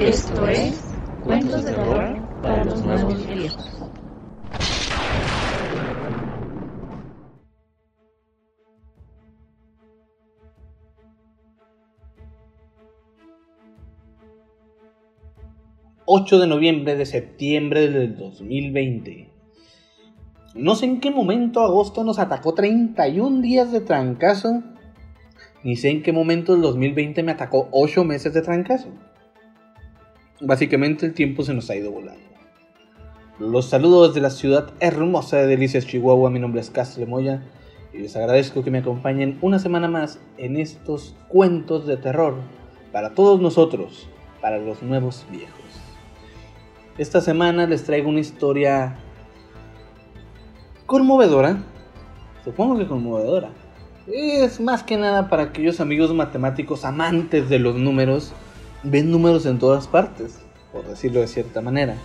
Esto es Cuentos de Terror para los Nuevos Viejos. ...8 de noviembre de septiembre del 2020... No sé en qué momento agosto nos atacó 31 días de trancazo... ...ni sé en qué momento el 2020 me atacó 8 meses de trancazo... Básicamente el tiempo se nos ha ido volando. Los saludos desde la ciudad hermosa de Delicias, Chihuahua. Mi nombre es Castro Moya y les agradezco que me acompañen una semana más en estos cuentos de terror para todos nosotros, para los nuevos viejos. Esta semana les traigo una historia conmovedora, supongo que conmovedora. Es más que nada para aquellos amigos matemáticos amantes de los números ven números en todas partes, por decirlo de cierta manera.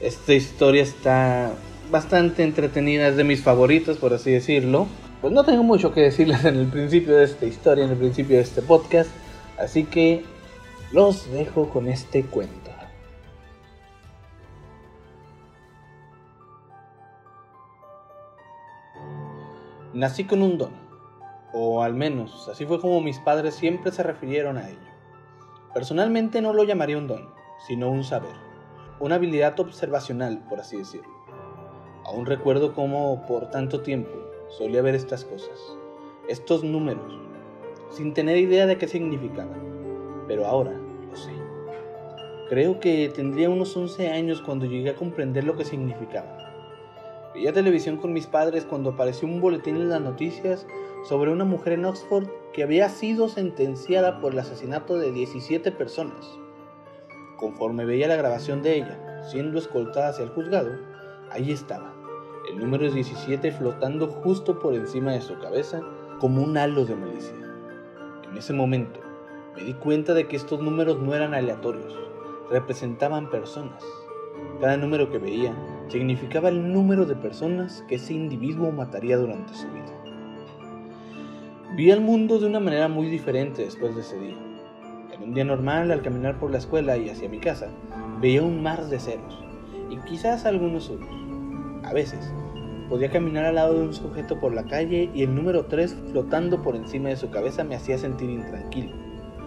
Esta historia está bastante entretenida, es de mis favoritos, por así decirlo. Pues no tengo mucho que decirles en el principio de esta historia, en el principio de este podcast, así que los dejo con este cuento. Nací con un don, o al menos así fue como mis padres siempre se refirieron a ello. Personalmente no lo llamaría un don, sino un saber, una habilidad observacional, por así decirlo. Aún recuerdo cómo por tanto tiempo solía ver estas cosas, estos números, sin tener idea de qué significaban, pero ahora lo sé. Creo que tendría unos 11 años cuando llegué a comprender lo que significaban. Veía televisión con mis padres cuando apareció un boletín en las noticias sobre una mujer en Oxford que había sido sentenciada por el asesinato de 17 personas. Conforme veía la grabación de ella, siendo escoltada hacia el juzgado, ahí estaba, el número 17 flotando justo por encima de su cabeza como un halo de malicia. En ese momento, me di cuenta de que estos números no eran aleatorios, representaban personas. Cada número que veía significaba el número de personas que ese individuo mataría durante su vida. Vi el mundo de una manera muy diferente después de ese día. En un día normal, al caminar por la escuela y hacia mi casa, veía un mar de ceros, y quizás algunos unos. A veces, podía caminar al lado de un sujeto por la calle y el número 3 flotando por encima de su cabeza me hacía sentir intranquilo.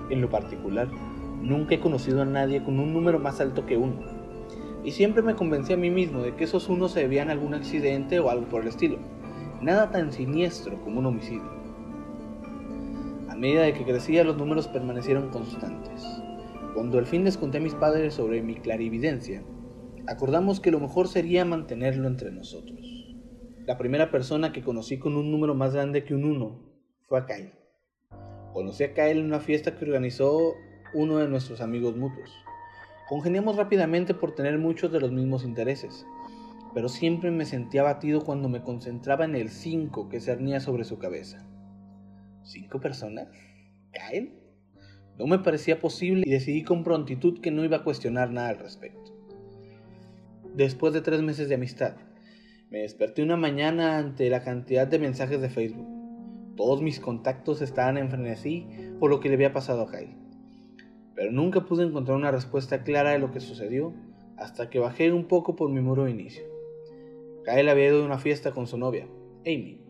En lo particular, nunca he conocido a nadie con un número más alto que uno. Y siempre me convencí a mí mismo de que esos unos se debían a algún accidente o algo por el estilo. Nada tan siniestro como un homicidio medida de que crecía los números permanecieron constantes. Cuando al fin les conté a mis padres sobre mi clarividencia, acordamos que lo mejor sería mantenerlo entre nosotros. La primera persona que conocí con un número más grande que un 1 fue a Kyle. Conocí a Kyle en una fiesta que organizó uno de nuestros amigos mutuos. Congeniamos rápidamente por tener muchos de los mismos intereses, pero siempre me sentía abatido cuando me concentraba en el 5 que cernía sobre su cabeza. ¿Cinco personas? ¿Kyle? No me parecía posible y decidí con prontitud que no iba a cuestionar nada al respecto. Después de tres meses de amistad, me desperté una mañana ante la cantidad de mensajes de Facebook. Todos mis contactos estaban en frenesí por lo que le había pasado a Kyle. Pero nunca pude encontrar una respuesta clara de lo que sucedió hasta que bajé un poco por mi muro de inicio. Kyle había ido a una fiesta con su novia, Amy,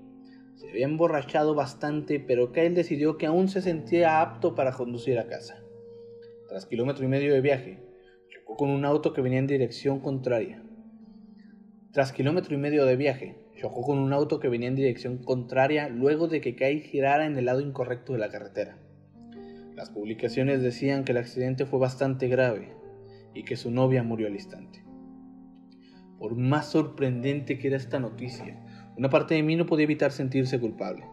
se había emborrachado bastante, pero Kyle decidió que aún se sentía apto para conducir a casa. Tras kilómetro y medio de viaje, chocó con un auto que venía en dirección contraria. Tras kilómetro y medio de viaje, chocó con un auto que venía en dirección contraria luego de que Kyle girara en el lado incorrecto de la carretera. Las publicaciones decían que el accidente fue bastante grave y que su novia murió al instante. Por más sorprendente que era esta noticia, una parte de mí no podía evitar sentirse culpable.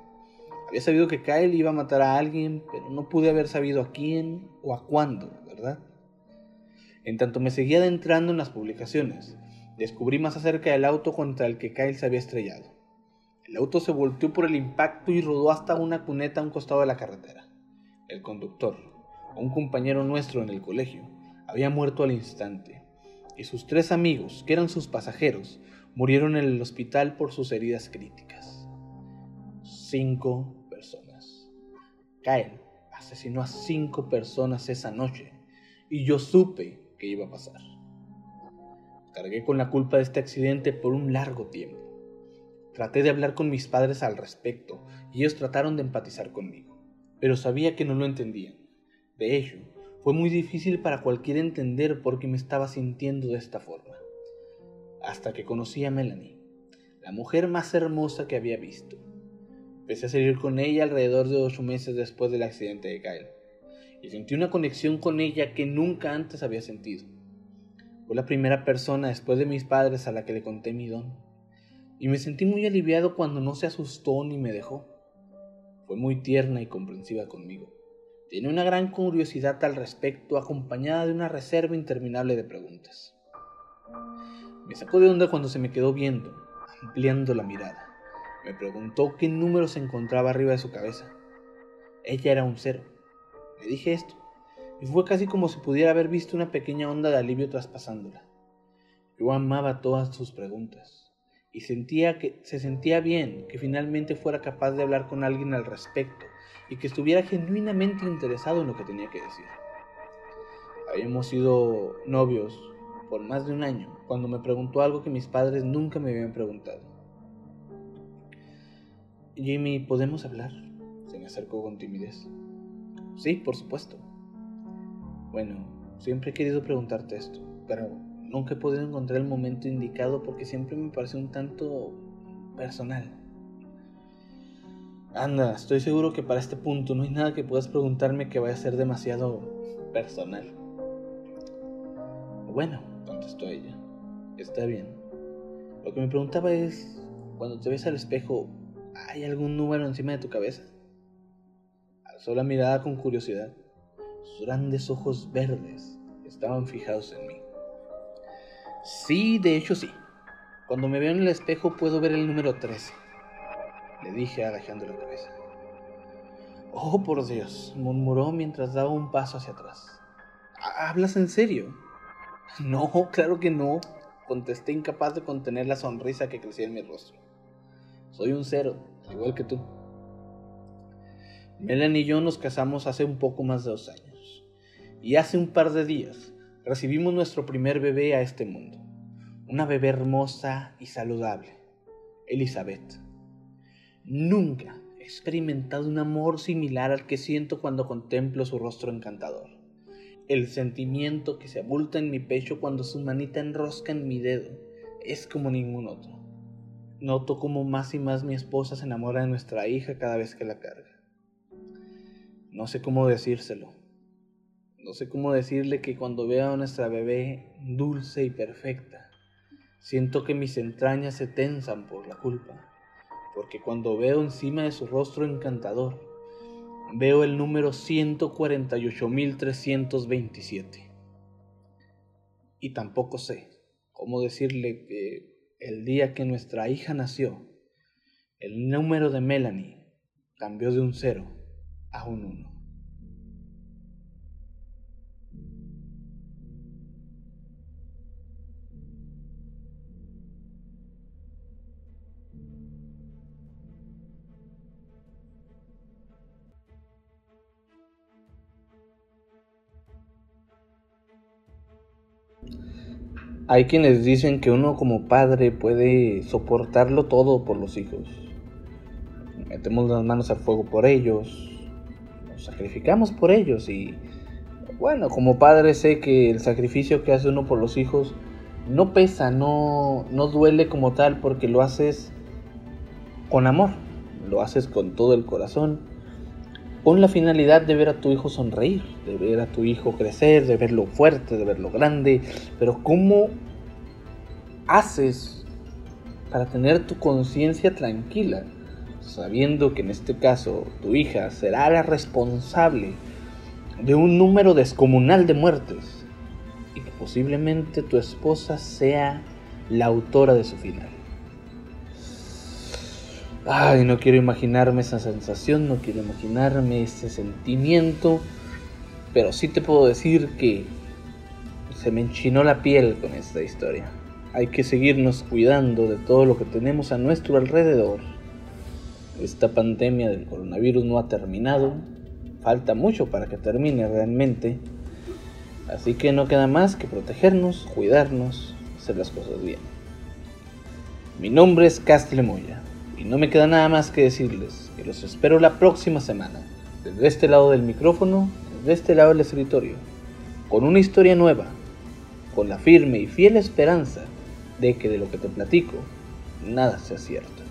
Había sabido que Kyle iba a matar a alguien, pero no pude haber sabido a quién o a cuándo, ¿verdad? En tanto me seguía adentrando en las publicaciones, descubrí más acerca del auto contra el que Kyle se había estrellado. El auto se volteó por el impacto y rodó hasta una cuneta a un costado de la carretera. El conductor, un compañero nuestro en el colegio, había muerto al instante, y sus tres amigos, que eran sus pasajeros, murieron en el hospital por sus heridas críticas. Cinco personas. Kyle asesinó a cinco personas esa noche y yo supe que iba a pasar. Cargué con la culpa de este accidente por un largo tiempo. Traté de hablar con mis padres al respecto y ellos trataron de empatizar conmigo, pero sabía que no lo entendían. De hecho, fue muy difícil para cualquiera entender por qué me estaba sintiendo de esta forma. Hasta que conocí a Melanie, la mujer más hermosa que había visto. Empecé a salir con ella alrededor de ocho meses después del accidente de Kyle, y sentí una conexión con ella que nunca antes había sentido. Fue la primera persona después de mis padres a la que le conté mi don y me sentí muy aliviado cuando no se asustó ni me dejó. Fue muy tierna y comprensiva conmigo. Tiene una gran curiosidad al respecto, acompañada de una reserva interminable de preguntas. Me sacó de onda cuando se me quedó viendo, ampliando la mirada. Me preguntó qué número se encontraba arriba de su cabeza. Ella era un cero. Le dije esto, y fue casi como si pudiera haber visto una pequeña onda de alivio traspasándola. Yo amaba todas sus preguntas y sentía que se sentía bien que finalmente fuera capaz de hablar con alguien al respecto y que estuviera genuinamente interesado en lo que tenía que decir. Habíamos sido novios por más de un año cuando me preguntó algo que mis padres nunca me habían preguntado. Jimmy, ¿podemos hablar? Se me acercó con timidez. Sí, por supuesto. Bueno, siempre he querido preguntarte esto, pero nunca he podido encontrar el momento indicado porque siempre me parece un tanto personal. Anda, estoy seguro que para este punto no hay nada que puedas preguntarme que vaya a ser demasiado personal. Bueno, contestó ella. Está bien. Lo que me preguntaba es, cuando te ves al espejo, ¿hay algún número encima de tu cabeza? Alzó la mirada con curiosidad. Sus grandes ojos verdes estaban fijados en mí. Sí, de hecho sí. Cuando me veo en el espejo puedo ver el número 13. Le dije agachando la cabeza. Oh, por Dios, murmuró mientras daba un paso hacia atrás. ¿Hablas en serio? No, claro que no, contesté incapaz de contener la sonrisa que crecía en mi rostro. Soy un cero, igual que tú. Melanie y yo nos casamos hace un poco más de dos años. Y hace un par de días recibimos nuestro primer bebé a este mundo. Una bebé hermosa y saludable, Elizabeth. Nunca he experimentado un amor similar al que siento cuando contemplo su rostro encantador. El sentimiento que se abulta en mi pecho cuando su manita enrosca en mi dedo es como ningún otro. Noto como más y más mi esposa se enamora de nuestra hija cada vez que la carga. No sé cómo decírselo, no sé cómo decirle que cuando veo a nuestra bebé dulce y perfecta, siento que mis entrañas se tensan por la culpa, porque cuando veo encima de su rostro encantador, veo el número 148.327. Y tampoco sé cómo decirle que el día que nuestra hija nació, el número de Melanie cambió de un cero a un uno. Hay quienes dicen que uno como padre puede soportarlo todo por los hijos. Metemos las manos al fuego por ellos, sacrificamos por ellos y bueno, como padre sé que el sacrificio que hace uno por los hijos no pesa, no, no duele como tal porque lo haces con amor, lo haces con todo el corazón, con la finalidad de ver a tu hijo sonreír, de ver a tu hijo crecer, de verlo fuerte, de verlo grande, pero ¿cómo haces para tener tu conciencia tranquila, sabiendo que en este caso tu hija será la responsable de un número descomunal de muertes y que posiblemente tu esposa sea la autora de su final? Ay, no quiero imaginarme esa sensación, no quiero imaginarme ese sentimiento, pero sí te puedo decir que se me enchinó la piel con esta historia. Hay que seguirnos cuidando de todo lo que tenemos a nuestro alrededor. Esta pandemia del coronavirus no ha terminado, falta mucho para que termine realmente, Así que no queda más que protegernos, cuidarnos, hacer las cosas bien. Mi nombre es Castle Moya y no me queda nada más que decirles que los espero la próxima semana, desde este lado del micrófono, desde este lado del escritorio, con una historia nueva, con la firme y fiel esperanza de que de lo que te platico, nada sea cierto.